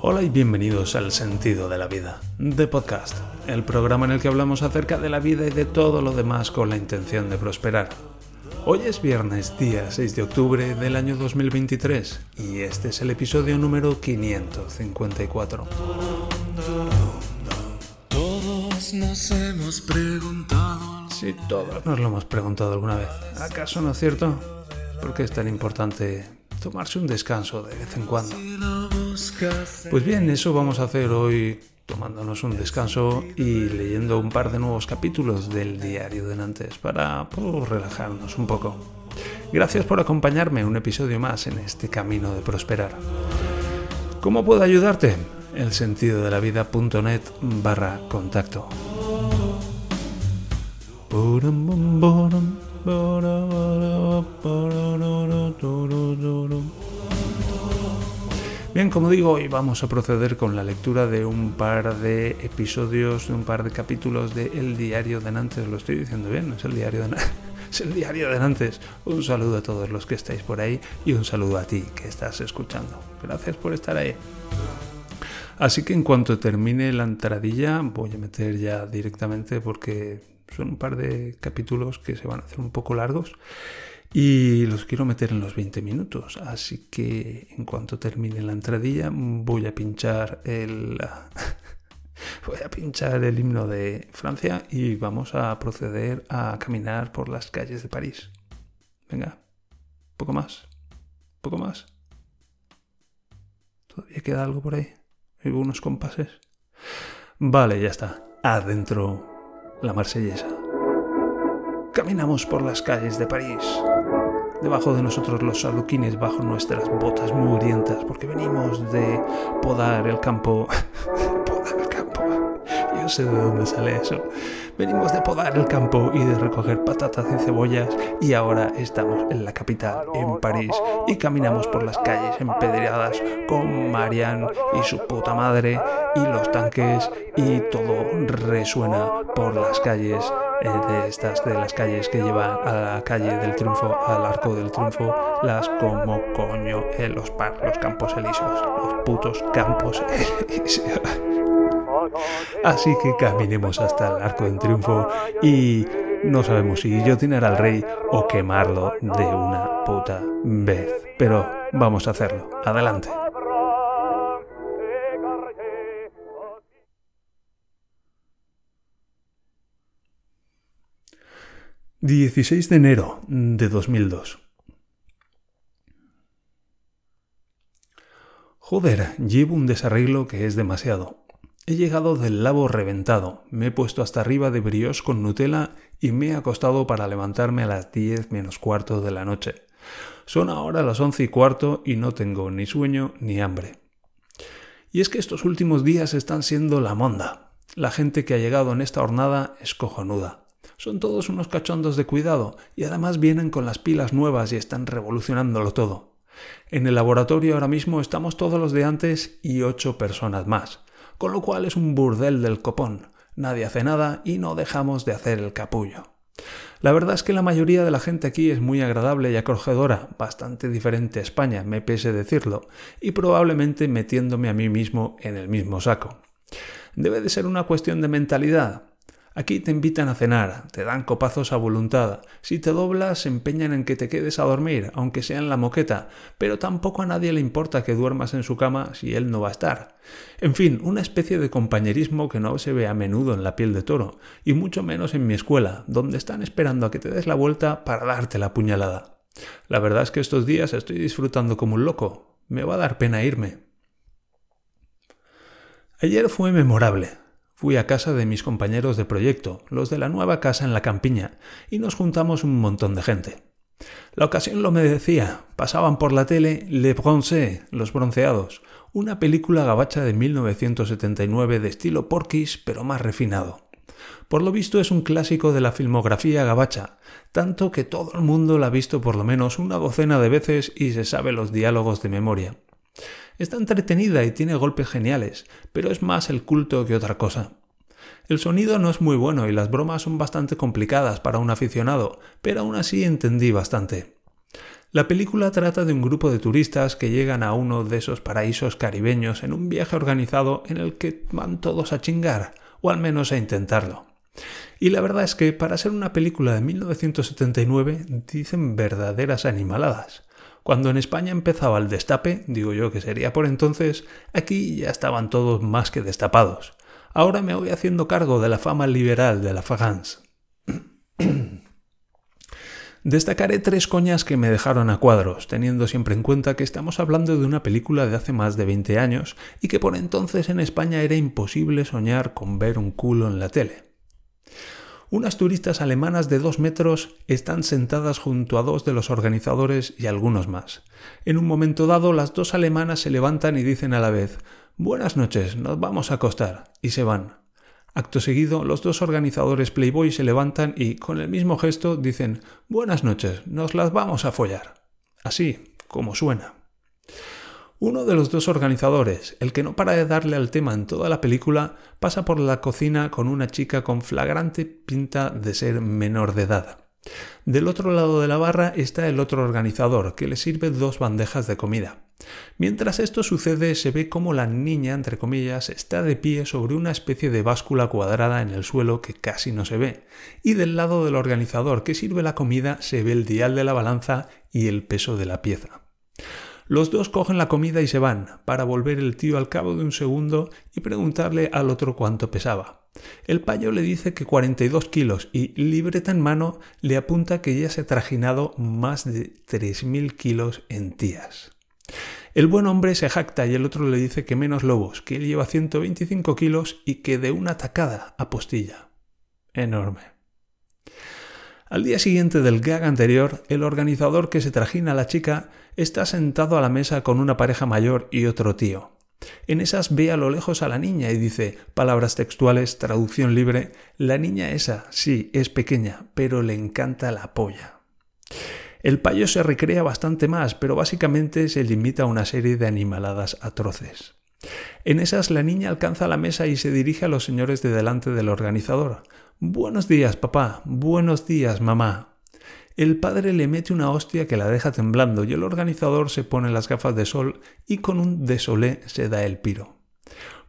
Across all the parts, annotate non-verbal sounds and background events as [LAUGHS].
Hola y bienvenidos al Sentido de la Vida, de Podcast, el programa en el que hablamos acerca de la vida y de todo lo demás con la intención de prosperar. Hoy es viernes, día 6 de octubre del año 2023, y este es el episodio número 554. Todos nos hemos preguntado. Sí, todos nos lo hemos preguntado alguna vez. ¿Acaso no es cierto? ¿Por qué es tan importante tomarse un descanso de vez en cuando? Pues bien, eso vamos a hacer hoy tomándonos un descanso y leyendo un par de nuevos capítulos del diario de Nantes para relajarnos un poco. Gracias por acompañarme un episodio más en este camino de prosperar. ¿Cómo puedo ayudarte? El sentido de la vida.net barra contacto. Bien, como digo, hoy vamos a proceder con la lectura de un par de episodios, de un par de capítulos de El Diario de Nantes. Lo estoy diciendo bien, es el Diario de Nantes. [LAUGHS] Es el Diario de Nantes. Un saludo a todos los que estáis por ahí y un saludo a ti que estás escuchando. Gracias por estar ahí. Así que en cuanto termine la entradilla voy a meter ya directamente porque son un par de capítulos que se van a hacer un poco largos y los quiero meter en los 20 minutos. Así que en cuanto termine la entradilla voy a pinchar el... [LAUGHS] Voy a pinchar el himno de Francia y vamos a proceder a caminar por las calles de París. Venga, poco más, poco más. ¿Todavía queda algo por ahí? ¿Hay unos compases? Vale, ya está. Adentro la marsellesa. Caminamos por las calles de París. Debajo de nosotros los aluquines bajo nuestras botas mugrientas porque venimos de podar el campo. [LAUGHS] podar el campo. Yo sé de dónde sale eso. Venimos de podar el campo y de recoger patatas y cebollas y ahora estamos en la capital, en París, y caminamos por las calles empedreadas con Marianne y su puta madre y los tanques y todo resuena por las calles eh, de estas de las calles que llevan a la calle del triunfo al arco del triunfo las como coño eh, los par los campos elíseos los putos campos [LAUGHS] elíseos Así que caminemos hasta el arco del triunfo y no sabemos si guillotinar al rey o quemarlo de una puta vez. Pero vamos a hacerlo. Adelante. 16 de enero de 2002. Joder, llevo un desarreglo que es demasiado. He llegado del labo reventado, me he puesto hasta arriba de brioche con Nutella y me he acostado para levantarme a las 10 menos cuarto de la noche. Son ahora las once y cuarto y no tengo ni sueño ni hambre. Y es que estos últimos días están siendo la monda. La gente que ha llegado en esta jornada es cojonuda. Son todos unos cachondos de cuidado y además vienen con las pilas nuevas y están revolucionándolo todo. En el laboratorio ahora mismo estamos todos los de antes y ocho personas más con lo cual es un burdel del copón. Nadie hace nada y no dejamos de hacer el capullo. La verdad es que la mayoría de la gente aquí es muy agradable y acogedora, bastante diferente a España, me pese decirlo, y probablemente metiéndome a mí mismo en el mismo saco. Debe de ser una cuestión de mentalidad. Aquí te invitan a cenar, te dan copazos a voluntad. Si te doblas, se empeñan en que te quedes a dormir, aunque sea en la moqueta, pero tampoco a nadie le importa que duermas en su cama si él no va a estar. En fin, una especie de compañerismo que no se ve a menudo en la piel de toro, y mucho menos en mi escuela, donde están esperando a que te des la vuelta para darte la puñalada. La verdad es que estos días estoy disfrutando como un loco. Me va a dar pena irme. Ayer fue memorable. Fui a casa de mis compañeros de proyecto, los de la nueva casa en la campiña, y nos juntamos un montón de gente. La ocasión lo me decía, pasaban por la tele Le Bronze, Los Bronceados, una película gabacha de 1979 de estilo porquis pero más refinado. Por lo visto es un clásico de la filmografía gabacha, tanto que todo el mundo la ha visto por lo menos una docena de veces y se sabe los diálogos de memoria. Está entretenida y tiene golpes geniales, pero es más el culto que otra cosa. El sonido no es muy bueno y las bromas son bastante complicadas para un aficionado, pero aún así entendí bastante. La película trata de un grupo de turistas que llegan a uno de esos paraísos caribeños en un viaje organizado en el que van todos a chingar, o al menos a intentarlo. Y la verdad es que para ser una película de 1979 dicen verdaderas animaladas. Cuando en España empezaba el destape, digo yo que sería por entonces, aquí ya estaban todos más que destapados. Ahora me voy haciendo cargo de la fama liberal de la France. [CLEARS THROAT] Destacaré tres coñas que me dejaron a cuadros, teniendo siempre en cuenta que estamos hablando de una película de hace más de 20 años y que por entonces en España era imposible soñar con ver un culo en la tele. Unas turistas alemanas de dos metros están sentadas junto a dos de los organizadores y algunos más. En un momento dado, las dos alemanas se levantan y dicen a la vez Buenas noches, nos vamos a acostar, y se van. Acto seguido, los dos organizadores Playboy se levantan y, con el mismo gesto, dicen Buenas noches, nos las vamos a follar. Así, como suena. Uno de los dos organizadores, el que no para de darle al tema en toda la película, pasa por la cocina con una chica con flagrante pinta de ser menor de edad. Del otro lado de la barra está el otro organizador, que le sirve dos bandejas de comida. Mientras esto sucede, se ve como la niña, entre comillas, está de pie sobre una especie de báscula cuadrada en el suelo que casi no se ve, y del lado del organizador que sirve la comida se ve el dial de la balanza y el peso de la pieza. Los dos cogen la comida y se van, para volver el tío al cabo de un segundo y preguntarle al otro cuánto pesaba. El payo le dice que 42 kilos y, libreta en mano, le apunta que ya se ha trajinado más de 3.000 kilos en tías. El buen hombre se jacta y el otro le dice que menos lobos, que él lleva 125 kilos y que de una tacada apostilla. Enorme. Al día siguiente del gag anterior, el organizador que se trajina a la chica está sentado a la mesa con una pareja mayor y otro tío. En esas ve a lo lejos a la niña y dice, palabras textuales, traducción libre, la niña esa, sí, es pequeña, pero le encanta la polla. El payo se recrea bastante más, pero básicamente se limita a una serie de animaladas atroces. En esas la niña alcanza la mesa y se dirige a los señores de delante del organizador. Buenos días, papá. Buenos días, mamá. El padre le mete una hostia que la deja temblando y el organizador se pone las gafas de sol y con un desolé se da el piro.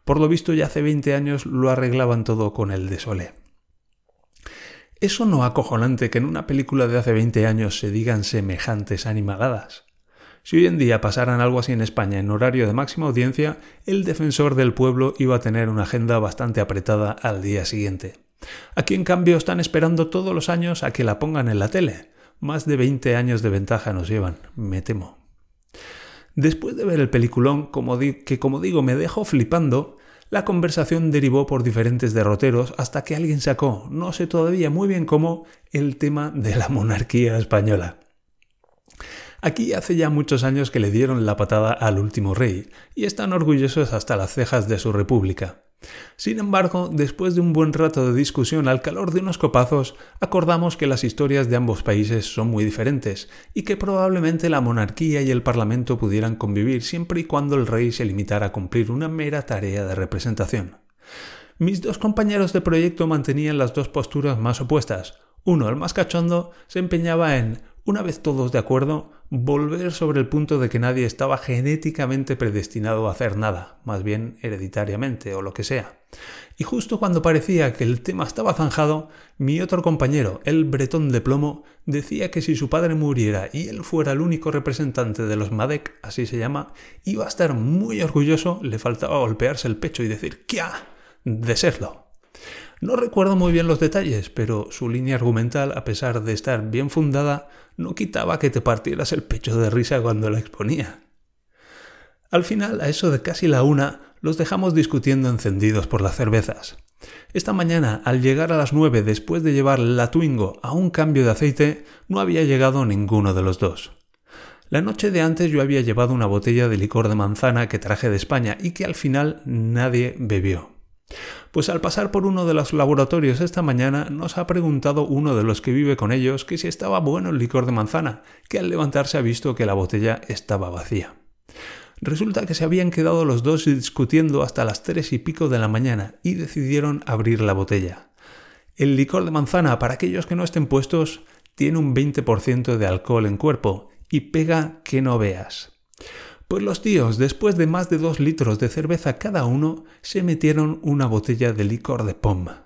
Por lo visto ya hace 20 años lo arreglaban todo con el desolé. ¿Eso no acojonante que en una película de hace 20 años se digan semejantes animaladas? Si hoy en día pasaran algo así en España en horario de máxima audiencia, el defensor del pueblo iba a tener una agenda bastante apretada al día siguiente. Aquí en cambio están esperando todos los años a que la pongan en la tele, más de 20 años de ventaja nos llevan, me temo. Después de ver el peliculón, que como digo me dejó flipando, la conversación derivó por diferentes derroteros hasta que alguien sacó, no sé todavía muy bien cómo, el tema de la monarquía española. Aquí hace ya muchos años que le dieron la patada al último rey, y están orgullosos hasta las cejas de su república. Sin embargo, después de un buen rato de discusión al calor de unos copazos, acordamos que las historias de ambos países son muy diferentes y que probablemente la monarquía y el parlamento pudieran convivir siempre y cuando el rey se limitara a cumplir una mera tarea de representación. Mis dos compañeros de proyecto mantenían las dos posturas más opuestas. Uno, el más cachondo, se empeñaba en una vez todos de acuerdo, volver sobre el punto de que nadie estaba genéticamente predestinado a hacer nada, más bien hereditariamente o lo que sea. Y justo cuando parecía que el tema estaba zanjado, mi otro compañero, el bretón de plomo, decía que si su padre muriera y él fuera el único representante de los Madec, así se llama, iba a estar muy orgulloso, le faltaba golpearse el pecho y decir ¡Kia! de serlo. No recuerdo muy bien los detalles, pero su línea argumental, a pesar de estar bien fundada, no quitaba que te partieras el pecho de risa cuando la exponía. Al final, a eso de casi la una, los dejamos discutiendo encendidos por las cervezas. Esta mañana, al llegar a las nueve después de llevar la Twingo a un cambio de aceite, no había llegado ninguno de los dos. La noche de antes yo había llevado una botella de licor de manzana que traje de España y que al final nadie bebió. Pues al pasar por uno de los laboratorios esta mañana nos ha preguntado uno de los que vive con ellos que si estaba bueno el licor de manzana, que al levantarse ha visto que la botella estaba vacía. Resulta que se habían quedado los dos discutiendo hasta las tres y pico de la mañana y decidieron abrir la botella. El licor de manzana, para aquellos que no estén puestos, tiene un 20% de alcohol en cuerpo y pega que no veas. Pues los tíos, después de más de dos litros de cerveza cada uno, se metieron una botella de licor de poma.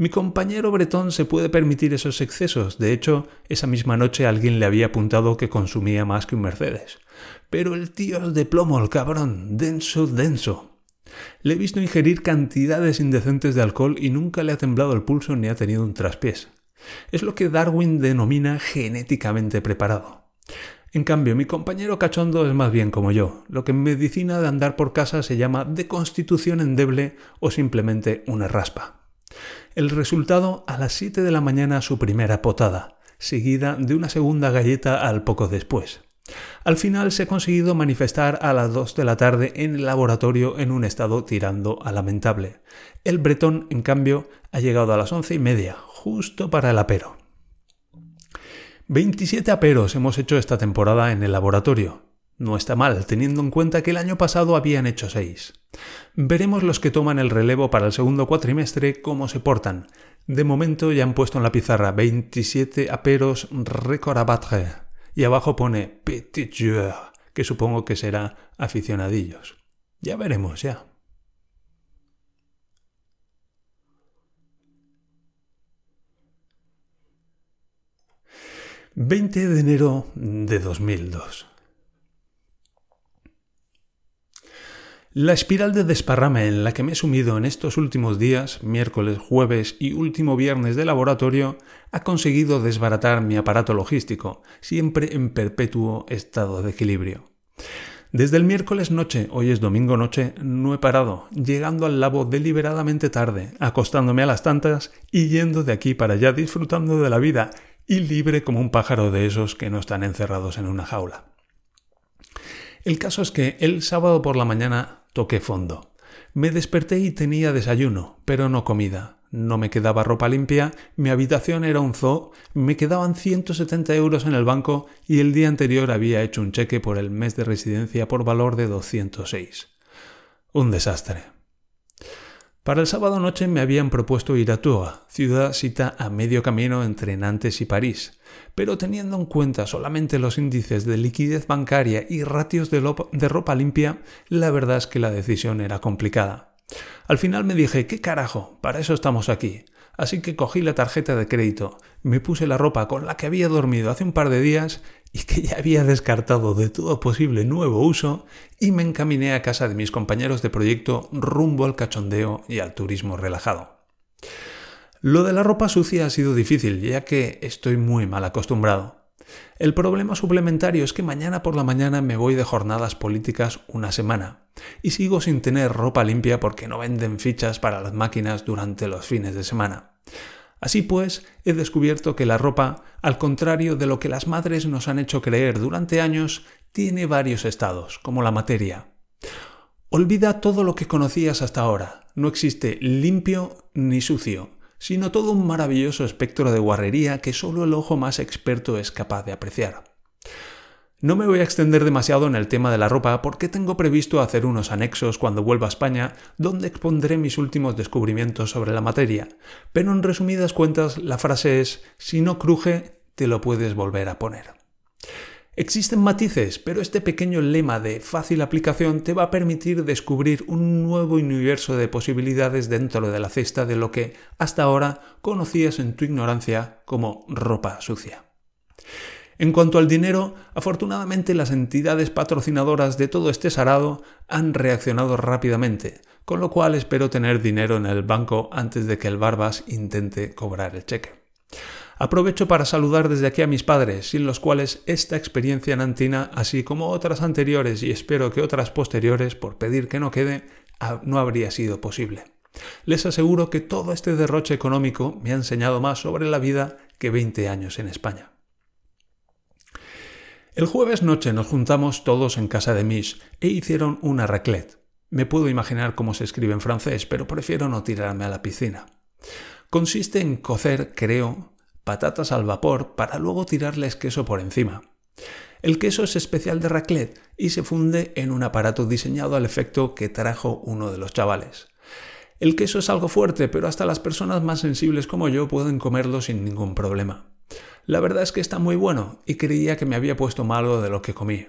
Mi compañero bretón se puede permitir esos excesos. De hecho, esa misma noche alguien le había apuntado que consumía más que un Mercedes. Pero el tío es de plomo, el cabrón, denso, denso. Le he visto ingerir cantidades indecentes de alcohol y nunca le ha temblado el pulso ni ha tenido un traspiés. Es lo que Darwin denomina genéticamente preparado. En cambio, mi compañero cachondo es más bien como yo, lo que en medicina de andar por casa se llama de constitución endeble o simplemente una raspa. El resultado a las 7 de la mañana su primera potada, seguida de una segunda galleta al poco después. Al final se ha conseguido manifestar a las 2 de la tarde en el laboratorio en un estado tirando a lamentable. El bretón, en cambio, ha llegado a las once y media, justo para el apero. 27 aperos hemos hecho esta temporada en el laboratorio. No está mal, teniendo en cuenta que el año pasado habían hecho 6. Veremos los que toman el relevo para el segundo cuatrimestre cómo se portan. De momento ya han puesto en la pizarra 27 aperos récord y abajo pone petit joueur, que supongo que será aficionadillos. Ya veremos, ya. 20 de enero de 2002. La espiral de desparrame en la que me he sumido en estos últimos días, miércoles, jueves y último viernes de laboratorio, ha conseguido desbaratar mi aparato logístico, siempre en perpetuo estado de equilibrio. Desde el miércoles noche, hoy es domingo noche, no he parado, llegando al labo deliberadamente tarde, acostándome a las tantas y yendo de aquí para allá disfrutando de la vida y libre como un pájaro de esos que no están encerrados en una jaula. El caso es que el sábado por la mañana toqué fondo. Me desperté y tenía desayuno, pero no comida. No me quedaba ropa limpia, mi habitación era un zoo, me quedaban 170 euros en el banco y el día anterior había hecho un cheque por el mes de residencia por valor de 206. Un desastre. Para el sábado noche me habían propuesto ir a Tours, ciudad cita a medio camino entre Nantes y París, pero teniendo en cuenta solamente los índices de liquidez bancaria y ratios de, de ropa limpia, la verdad es que la decisión era complicada. Al final me dije, ¿qué carajo? Para eso estamos aquí. Así que cogí la tarjeta de crédito, me puse la ropa con la que había dormido hace un par de días y que ya había descartado de todo posible nuevo uso y me encaminé a casa de mis compañeros de proyecto rumbo al cachondeo y al turismo relajado. Lo de la ropa sucia ha sido difícil, ya que estoy muy mal acostumbrado. El problema suplementario es que mañana por la mañana me voy de jornadas políticas una semana y sigo sin tener ropa limpia porque no venden fichas para las máquinas durante los fines de semana. Así pues, he descubierto que la ropa, al contrario de lo que las madres nos han hecho creer durante años, tiene varios estados, como la materia. Olvida todo lo que conocías hasta ahora. No existe limpio ni sucio, sino todo un maravilloso espectro de guarrería que solo el ojo más experto es capaz de apreciar. No me voy a extender demasiado en el tema de la ropa porque tengo previsto hacer unos anexos cuando vuelva a España donde expondré mis últimos descubrimientos sobre la materia, pero en resumidas cuentas la frase es si no cruje, te lo puedes volver a poner. Existen matices, pero este pequeño lema de fácil aplicación te va a permitir descubrir un nuevo universo de posibilidades dentro de la cesta de lo que hasta ahora conocías en tu ignorancia como ropa sucia. En cuanto al dinero, afortunadamente las entidades patrocinadoras de todo este sarado han reaccionado rápidamente, con lo cual espero tener dinero en el banco antes de que el Barbas intente cobrar el cheque. Aprovecho para saludar desde aquí a mis padres, sin los cuales esta experiencia nantina, así como otras anteriores y espero que otras posteriores, por pedir que no quede, no habría sido posible. Les aseguro que todo este derroche económico me ha enseñado más sobre la vida que 20 años en España. El jueves noche nos juntamos todos en casa de Mish e hicieron una raclette. Me puedo imaginar cómo se escribe en francés, pero prefiero no tirarme a la piscina. Consiste en cocer, creo, patatas al vapor para luego tirarles queso por encima. El queso es especial de raclette y se funde en un aparato diseñado al efecto que trajo uno de los chavales. El queso es algo fuerte, pero hasta las personas más sensibles como yo pueden comerlo sin ningún problema. La verdad es que está muy bueno y creía que me había puesto malo de lo que comí.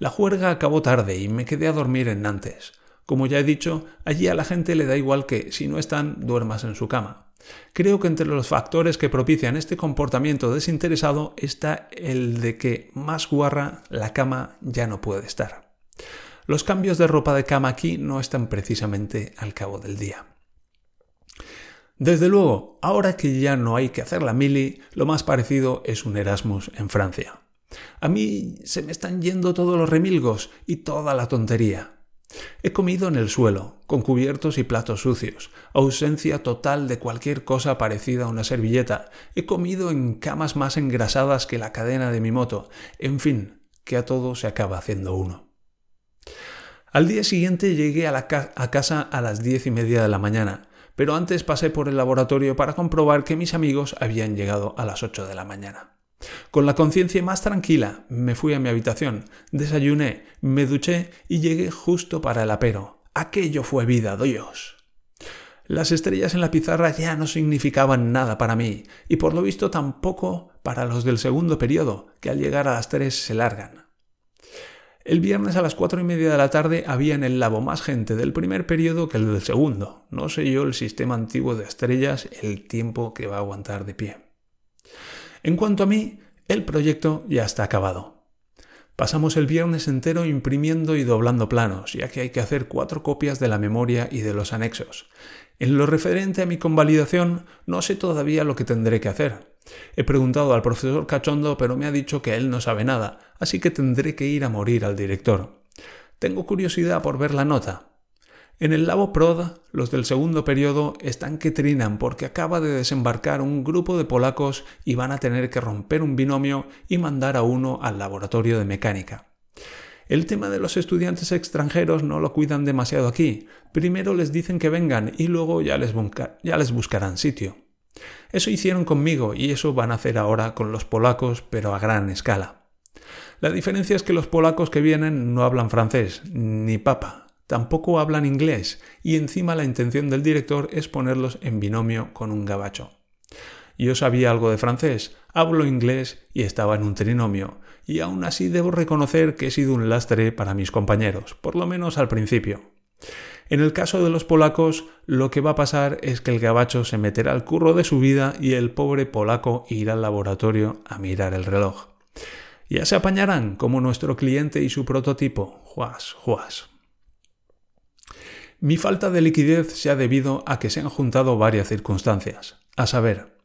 La juerga acabó tarde y me quedé a dormir en Nantes. Como ya he dicho, allí a la gente le da igual que, si no están, duermas en su cama. Creo que entre los factores que propician este comportamiento desinteresado está el de que más guarra la cama ya no puede estar. Los cambios de ropa de cama aquí no están precisamente al cabo del día. Desde luego, ahora que ya no hay que hacer la mili, lo más parecido es un Erasmus en Francia. A mí se me están yendo todos los remilgos y toda la tontería. He comido en el suelo, con cubiertos y platos sucios, ausencia total de cualquier cosa parecida a una servilleta. He comido en camas más engrasadas que la cadena de mi moto. En fin, que a todo se acaba haciendo uno. Al día siguiente llegué a, a casa a las diez y media de la mañana, pero antes pasé por el laboratorio para comprobar que mis amigos habían llegado a las ocho de la mañana. Con la conciencia más tranquila, me fui a mi habitación, desayuné, me duché y llegué justo para el apero. Aquello fue vida, Dios. Las estrellas en la pizarra ya no significaban nada para mí, y por lo visto tampoco para los del segundo periodo, que al llegar a las tres se largan. El viernes a las cuatro y media de la tarde había en el labo más gente del primer periodo que el del segundo. No sé yo el sistema antiguo de estrellas el tiempo que va a aguantar de pie. En cuanto a mí, el proyecto ya está acabado. Pasamos el viernes entero imprimiendo y doblando planos, ya que hay que hacer cuatro copias de la memoria y de los anexos. En lo referente a mi convalidación, no sé todavía lo que tendré que hacer. He preguntado al profesor Cachondo, pero me ha dicho que él no sabe nada, así que tendré que ir a morir al director. Tengo curiosidad por ver la nota, en el Labo Prod, los del segundo periodo están que trinan porque acaba de desembarcar un grupo de polacos y van a tener que romper un binomio y mandar a uno al laboratorio de mecánica. El tema de los estudiantes extranjeros no lo cuidan demasiado aquí. Primero les dicen que vengan y luego ya les, ya les buscarán sitio. Eso hicieron conmigo y eso van a hacer ahora con los polacos, pero a gran escala. La diferencia es que los polacos que vienen no hablan francés, ni papa, tampoco hablan inglés y encima la intención del director es ponerlos en binomio con un gabacho. Yo sabía algo de francés, hablo inglés y estaba en un trinomio, y aún así debo reconocer que he sido un lastre para mis compañeros, por lo menos al principio. En el caso de los polacos, lo que va a pasar es que el gabacho se meterá al curro de su vida y el pobre polaco irá al laboratorio a mirar el reloj. Ya se apañarán como nuestro cliente y su prototipo. Juas, juas. Mi falta de liquidez se ha debido a que se han juntado varias circunstancias, a saber,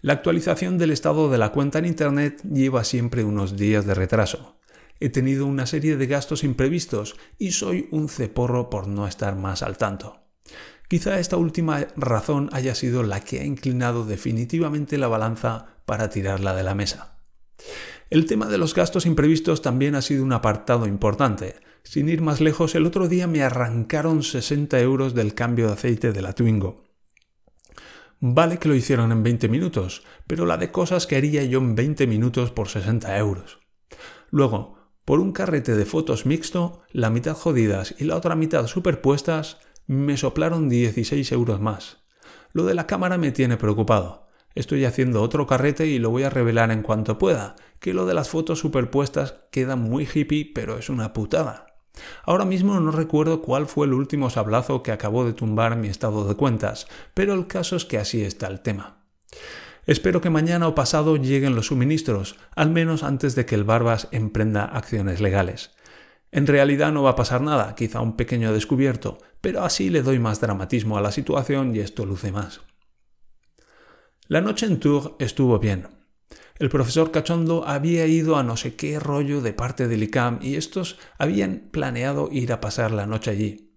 la actualización del estado de la cuenta en Internet lleva siempre unos días de retraso. He tenido una serie de gastos imprevistos y soy un ceporro por no estar más al tanto. Quizá esta última razón haya sido la que ha inclinado definitivamente la balanza para tirarla de la mesa. El tema de los gastos imprevistos también ha sido un apartado importante, sin ir más lejos, el otro día me arrancaron 60 euros del cambio de aceite de la Twingo. Vale que lo hicieron en 20 minutos, pero la de cosas que haría yo en 20 minutos por 60 euros. Luego, por un carrete de fotos mixto, la mitad jodidas y la otra mitad superpuestas, me soplaron 16 euros más. Lo de la cámara me tiene preocupado. Estoy haciendo otro carrete y lo voy a revelar en cuanto pueda, que lo de las fotos superpuestas queda muy hippie, pero es una putada. Ahora mismo no recuerdo cuál fue el último sablazo que acabó de tumbar mi estado de cuentas, pero el caso es que así está el tema. Espero que mañana o pasado lleguen los suministros, al menos antes de que el Barbas emprenda acciones legales. En realidad no va a pasar nada, quizá un pequeño descubierto, pero así le doy más dramatismo a la situación y esto luce más. La noche en Tours estuvo bien. El profesor Cachondo había ido a no sé qué rollo de parte del ICAM y estos habían planeado ir a pasar la noche allí.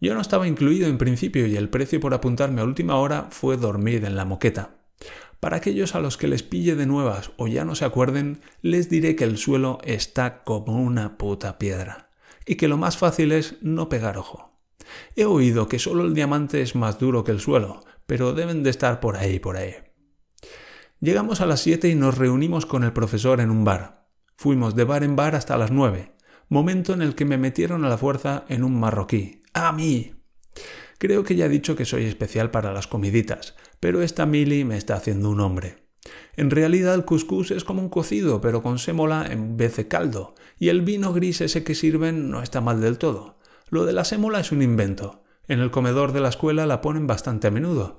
Yo no estaba incluido en principio y el precio por apuntarme a última hora fue dormir en la moqueta. Para aquellos a los que les pille de nuevas o ya no se acuerden, les diré que el suelo está como una puta piedra y que lo más fácil es no pegar ojo. He oído que solo el diamante es más duro que el suelo, pero deben de estar por ahí, por ahí. Llegamos a las 7 y nos reunimos con el profesor en un bar. Fuimos de bar en bar hasta las 9, momento en el que me metieron a la fuerza en un marroquí. ¡A mí! Creo que ya he dicho que soy especial para las comiditas, pero esta mili me está haciendo un hombre. En realidad el cuscús es como un cocido, pero con sémola en vez de caldo, y el vino gris ese que sirven no está mal del todo. Lo de la sémola es un invento. En el comedor de la escuela la ponen bastante a menudo.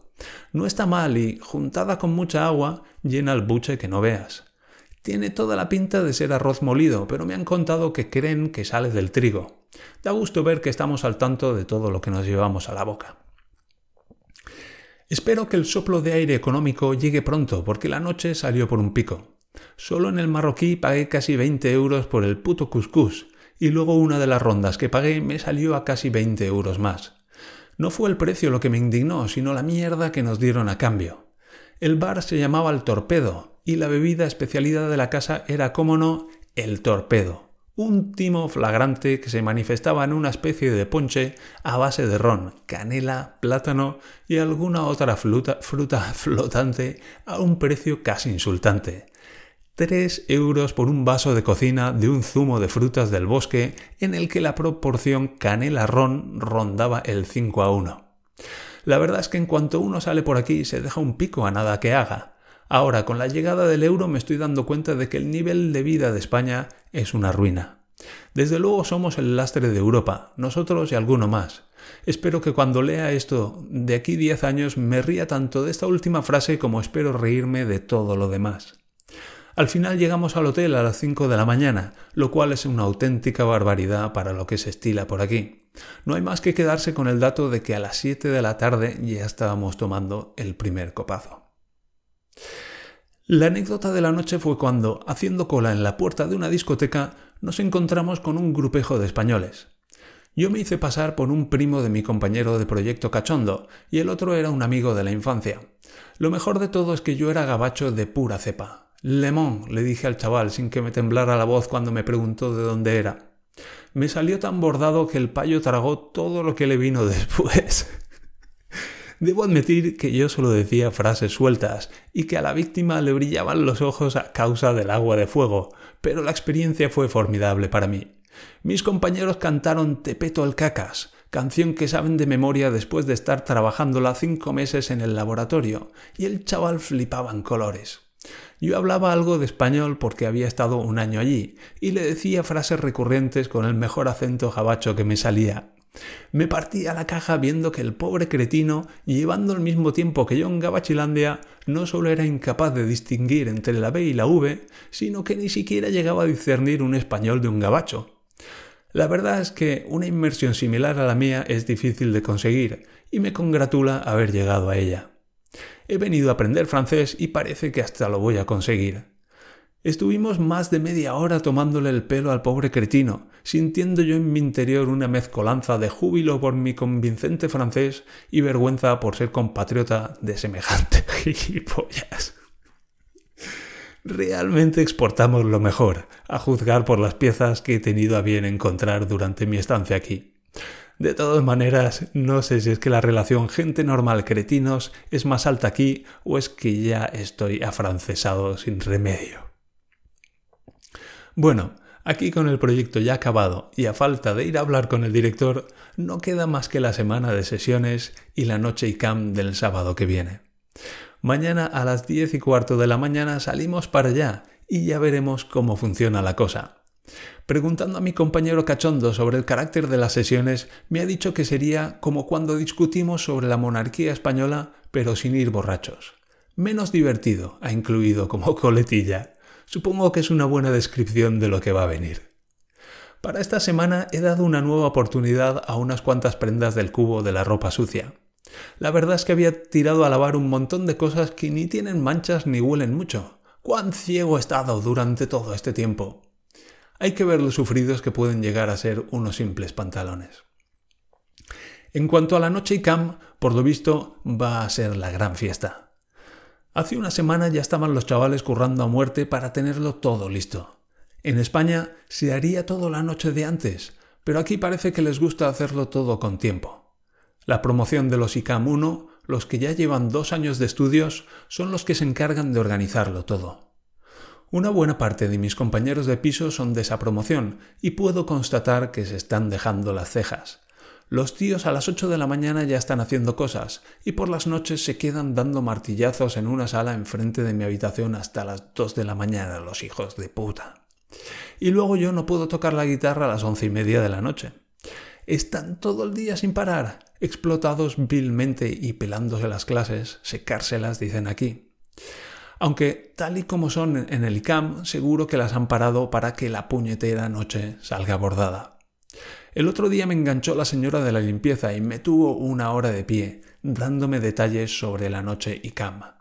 No está mal y, juntada con mucha agua, llena el buche que no veas. Tiene toda la pinta de ser arroz molido, pero me han contado que creen que sale del trigo. Da gusto ver que estamos al tanto de todo lo que nos llevamos a la boca. Espero que el soplo de aire económico llegue pronto, porque la noche salió por un pico. Solo en el marroquí pagué casi 20 euros por el puto cuscús, y luego una de las rondas que pagué me salió a casi 20 euros más. No fue el precio lo que me indignó, sino la mierda que nos dieron a cambio. El bar se llamaba El Torpedo, y la bebida especialidad de la casa era, como no, el torpedo un timo flagrante que se manifestaba en una especie de ponche a base de ron, canela, plátano y alguna otra fruta, [LAUGHS] flotante a un precio casi insultante. Tres euros por un vaso de cocina de un zumo de frutas del bosque en el que la proporción canela-ron rondaba el 5 a 1. La verdad es que en cuanto uno sale por aquí se deja un pico a nada que haga, Ahora, con la llegada del euro me estoy dando cuenta de que el nivel de vida de España es una ruina. Desde luego somos el lastre de Europa, nosotros y alguno más. Espero que cuando lea esto de aquí 10 años me ría tanto de esta última frase como espero reírme de todo lo demás. Al final llegamos al hotel a las 5 de la mañana, lo cual es una auténtica barbaridad para lo que se estila por aquí. No hay más que quedarse con el dato de que a las 7 de la tarde ya estábamos tomando el primer copazo. La anécdota de la noche fue cuando, haciendo cola en la puerta de una discoteca, nos encontramos con un grupejo de españoles. Yo me hice pasar por un primo de mi compañero de proyecto cachondo y el otro era un amigo de la infancia. Lo mejor de todo es que yo era gabacho de pura cepa. Lemón, le dije al chaval sin que me temblara la voz cuando me preguntó de dónde era. Me salió tan bordado que el payo tragó todo lo que le vino [LAUGHS] después. Debo admitir que yo solo decía frases sueltas y que a la víctima le brillaban los ojos a causa del agua de fuego, pero la experiencia fue formidable para mí. Mis compañeros cantaron Tepeto el cacas, canción que saben de memoria después de estar trabajándola cinco meses en el laboratorio, y el chaval flipaba en colores. Yo hablaba algo de español porque había estado un año allí, y le decía frases recurrentes con el mejor acento jabacho que me salía, me partí a la caja viendo que el pobre cretino, llevando el mismo tiempo que yo en Gabachilandia, no solo era incapaz de distinguir entre la B y la V, sino que ni siquiera llegaba a discernir un español de un gabacho. La verdad es que una inmersión similar a la mía es difícil de conseguir, y me congratula haber llegado a ella. He venido a aprender francés y parece que hasta lo voy a conseguir. Estuvimos más de media hora tomándole el pelo al pobre cretino, sintiendo yo en mi interior una mezcolanza de júbilo por mi convincente francés y vergüenza por ser compatriota de semejante [LAUGHS] gilipollas. Realmente exportamos lo mejor, a juzgar por las piezas que he tenido a bien encontrar durante mi estancia aquí. De todas maneras, no sé si es que la relación gente normal cretinos es más alta aquí o es que ya estoy afrancesado sin remedio. Bueno, aquí con el proyecto ya acabado y a falta de ir a hablar con el director, no queda más que la semana de sesiones y la noche y cam del sábado que viene. Mañana a las diez y cuarto de la mañana salimos para allá y ya veremos cómo funciona la cosa. Preguntando a mi compañero cachondo sobre el carácter de las sesiones, me ha dicho que sería como cuando discutimos sobre la monarquía española, pero sin ir borrachos. Menos divertido, ha incluido como coletilla. Supongo que es una buena descripción de lo que va a venir. Para esta semana he dado una nueva oportunidad a unas cuantas prendas del cubo de la ropa sucia. La verdad es que había tirado a lavar un montón de cosas que ni tienen manchas ni huelen mucho. ¡Cuán ciego he estado durante todo este tiempo! Hay que ver los sufridos que pueden llegar a ser unos simples pantalones. En cuanto a la noche y cam, por lo visto va a ser la gran fiesta. Hace una semana ya estaban los chavales currando a muerte para tenerlo todo listo. En España se haría todo la noche de antes, pero aquí parece que les gusta hacerlo todo con tiempo. La promoción de los ICAM 1, los que ya llevan dos años de estudios, son los que se encargan de organizarlo todo. Una buena parte de mis compañeros de piso son de esa promoción y puedo constatar que se están dejando las cejas. Los tíos a las 8 de la mañana ya están haciendo cosas y por las noches se quedan dando martillazos en una sala enfrente de mi habitación hasta las 2 de la mañana, los hijos de puta. Y luego yo no puedo tocar la guitarra a las once y media de la noche. Están todo el día sin parar, explotados vilmente y pelándose las clases, secárselas, dicen aquí. Aunque tal y como son en el ICAM, seguro que las han parado para que la puñetera noche salga bordada. El otro día me enganchó la señora de la limpieza y me tuvo una hora de pie, dándome detalles sobre la noche y cama.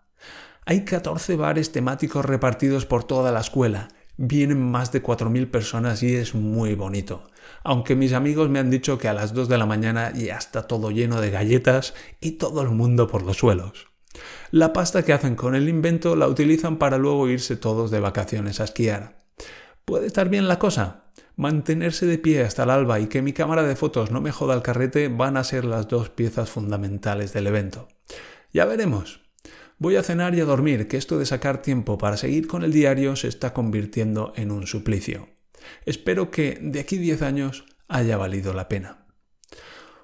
Hay 14 bares temáticos repartidos por toda la escuela. Vienen más de 4.000 personas y es muy bonito. Aunque mis amigos me han dicho que a las 2 de la mañana ya está todo lleno de galletas y todo el mundo por los suelos. La pasta que hacen con el invento la utilizan para luego irse todos de vacaciones a esquiar. ¿Puede estar bien la cosa? Mantenerse de pie hasta el alba y que mi cámara de fotos no me joda el carrete van a ser las dos piezas fundamentales del evento. Ya veremos. Voy a cenar y a dormir, que esto de sacar tiempo para seguir con el diario se está convirtiendo en un suplicio. Espero que de aquí 10 años haya valido la pena.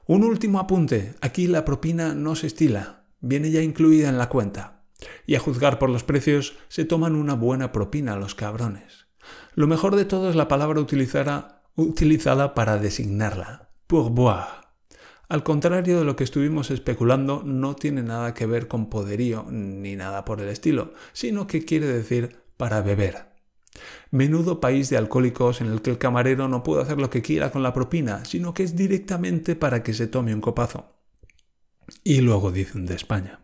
Un último apunte. Aquí la propina no se estila, viene ya incluida en la cuenta. Y a juzgar por los precios, se toman una buena propina los cabrones. Lo mejor de todo es la palabra utilizada para designarla, pourboire. Al contrario de lo que estuvimos especulando, no tiene nada que ver con poderío ni nada por el estilo, sino que quiere decir para beber. Menudo país de alcohólicos en el que el camarero no puede hacer lo que quiera con la propina, sino que es directamente para que se tome un copazo. Y luego dicen de España.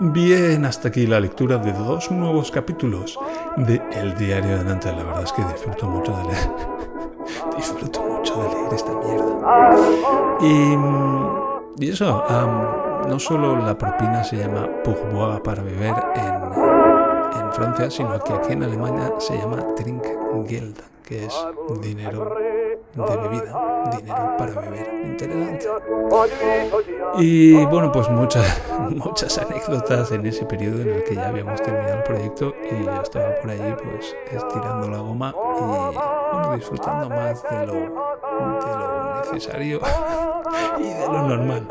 Bien, hasta aquí la lectura de dos nuevos capítulos de El Diario de Nantes. La verdad es que disfruto mucho de leer. [LAUGHS] disfruto mucho de leer esta mierda. Y, y eso, no solo la propina se llama pourboire para beber en, en Francia, sino que aquí en Alemania se llama Trinkgeld, que es dinero de bebida, dinero para beber. Interesante. Y bueno, pues muchas, [LAUGHS] muchas anécdotas en ese periodo en el que ya habíamos terminado el proyecto y yo estaba por allí pues estirando la goma y disfrutando más de lo, de lo necesario [LAUGHS] y de lo normal.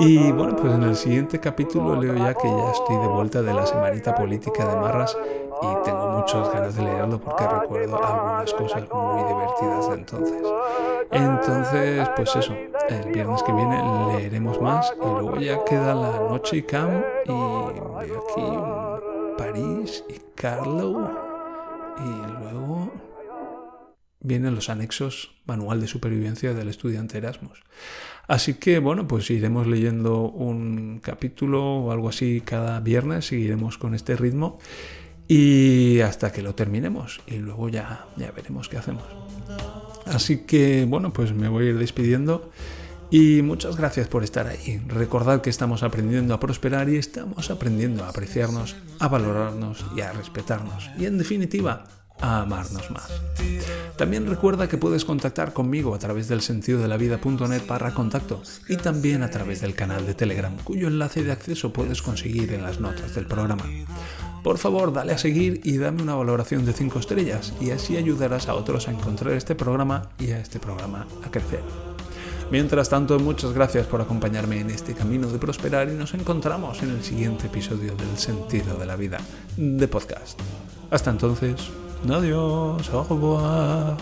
Y bueno, pues en el siguiente capítulo leo ya que ya estoy de vuelta de la semanita política de Marras y tengo muchas ganas de leerlo porque recuerdo algunas cosas muy divertidas de entonces. Entonces, pues eso, el viernes que viene leeremos más y luego ya queda la noche y cam y veo aquí París y Carlo. y luego vienen los anexos manual de supervivencia del estudiante Erasmus. Así que bueno, pues iremos leyendo un capítulo o algo así cada viernes, seguiremos con este ritmo y hasta que lo terminemos y luego ya, ya veremos qué hacemos. Así que bueno, pues me voy a ir despidiendo y muchas gracias por estar ahí. Recordad que estamos aprendiendo a prosperar y estamos aprendiendo a apreciarnos, a valorarnos y a respetarnos. Y en definitiva, a amarnos más. También recuerda que puedes contactar conmigo a través del sentido de la vida.net barra contacto y también a través del canal de Telegram, cuyo enlace de acceso puedes conseguir en las notas del programa. Por favor, dale a seguir y dame una valoración de 5 estrellas y así ayudarás a otros a encontrar este programa y a este programa a crecer. Mientras tanto, muchas gracias por acompañarme en este camino de prosperar y nos encontramos en el siguiente episodio del Sentido de la Vida de podcast. Hasta entonces, adiós, au revoir.